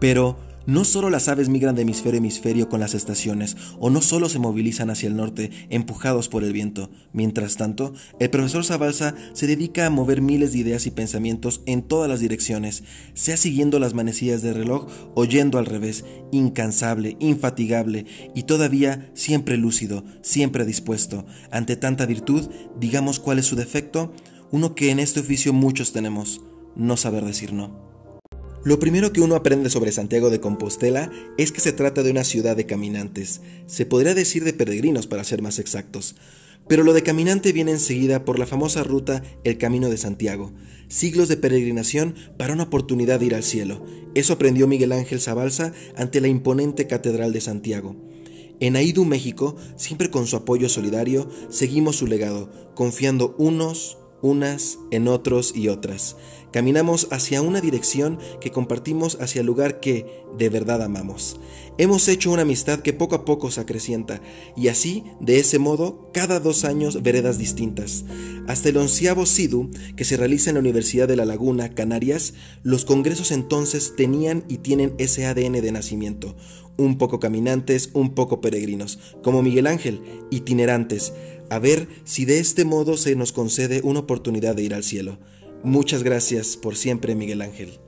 Pero no solo las aves migran de hemisferio a hemisferio con las estaciones, o no solo se movilizan hacia el norte, empujados por el viento. Mientras tanto, el profesor Zabalza se dedica a mover miles de ideas y pensamientos en todas las direcciones, sea siguiendo las manecillas del reloj o yendo al revés, incansable, infatigable y todavía siempre lúcido, siempre dispuesto. Ante tanta virtud, digamos cuál es su defecto, uno que en este oficio muchos tenemos, no saber decir no. Lo primero que uno aprende sobre Santiago de Compostela es que se trata de una ciudad de caminantes, se podría decir de peregrinos para ser más exactos. Pero lo de caminante viene enseguida por la famosa ruta El Camino de Santiago, siglos de peregrinación para una oportunidad de ir al cielo. Eso aprendió Miguel Ángel Zabalza ante la imponente Catedral de Santiago. En Aidú, México, siempre con su apoyo solidario, seguimos su legado, confiando unos, unas en otros y otras. Caminamos hacia una dirección que compartimos hacia el lugar que de verdad amamos. Hemos hecho una amistad que poco a poco se acrecienta y así, de ese modo, cada dos años veredas distintas. Hasta el onceavo SIDU, que se realiza en la Universidad de La Laguna, Canarias, los congresos entonces tenían y tienen ese ADN de nacimiento. Un poco caminantes, un poco peregrinos, como Miguel Ángel, itinerantes, a ver si de este modo se nos concede una oportunidad de ir al cielo. Muchas gracias por siempre, Miguel Ángel.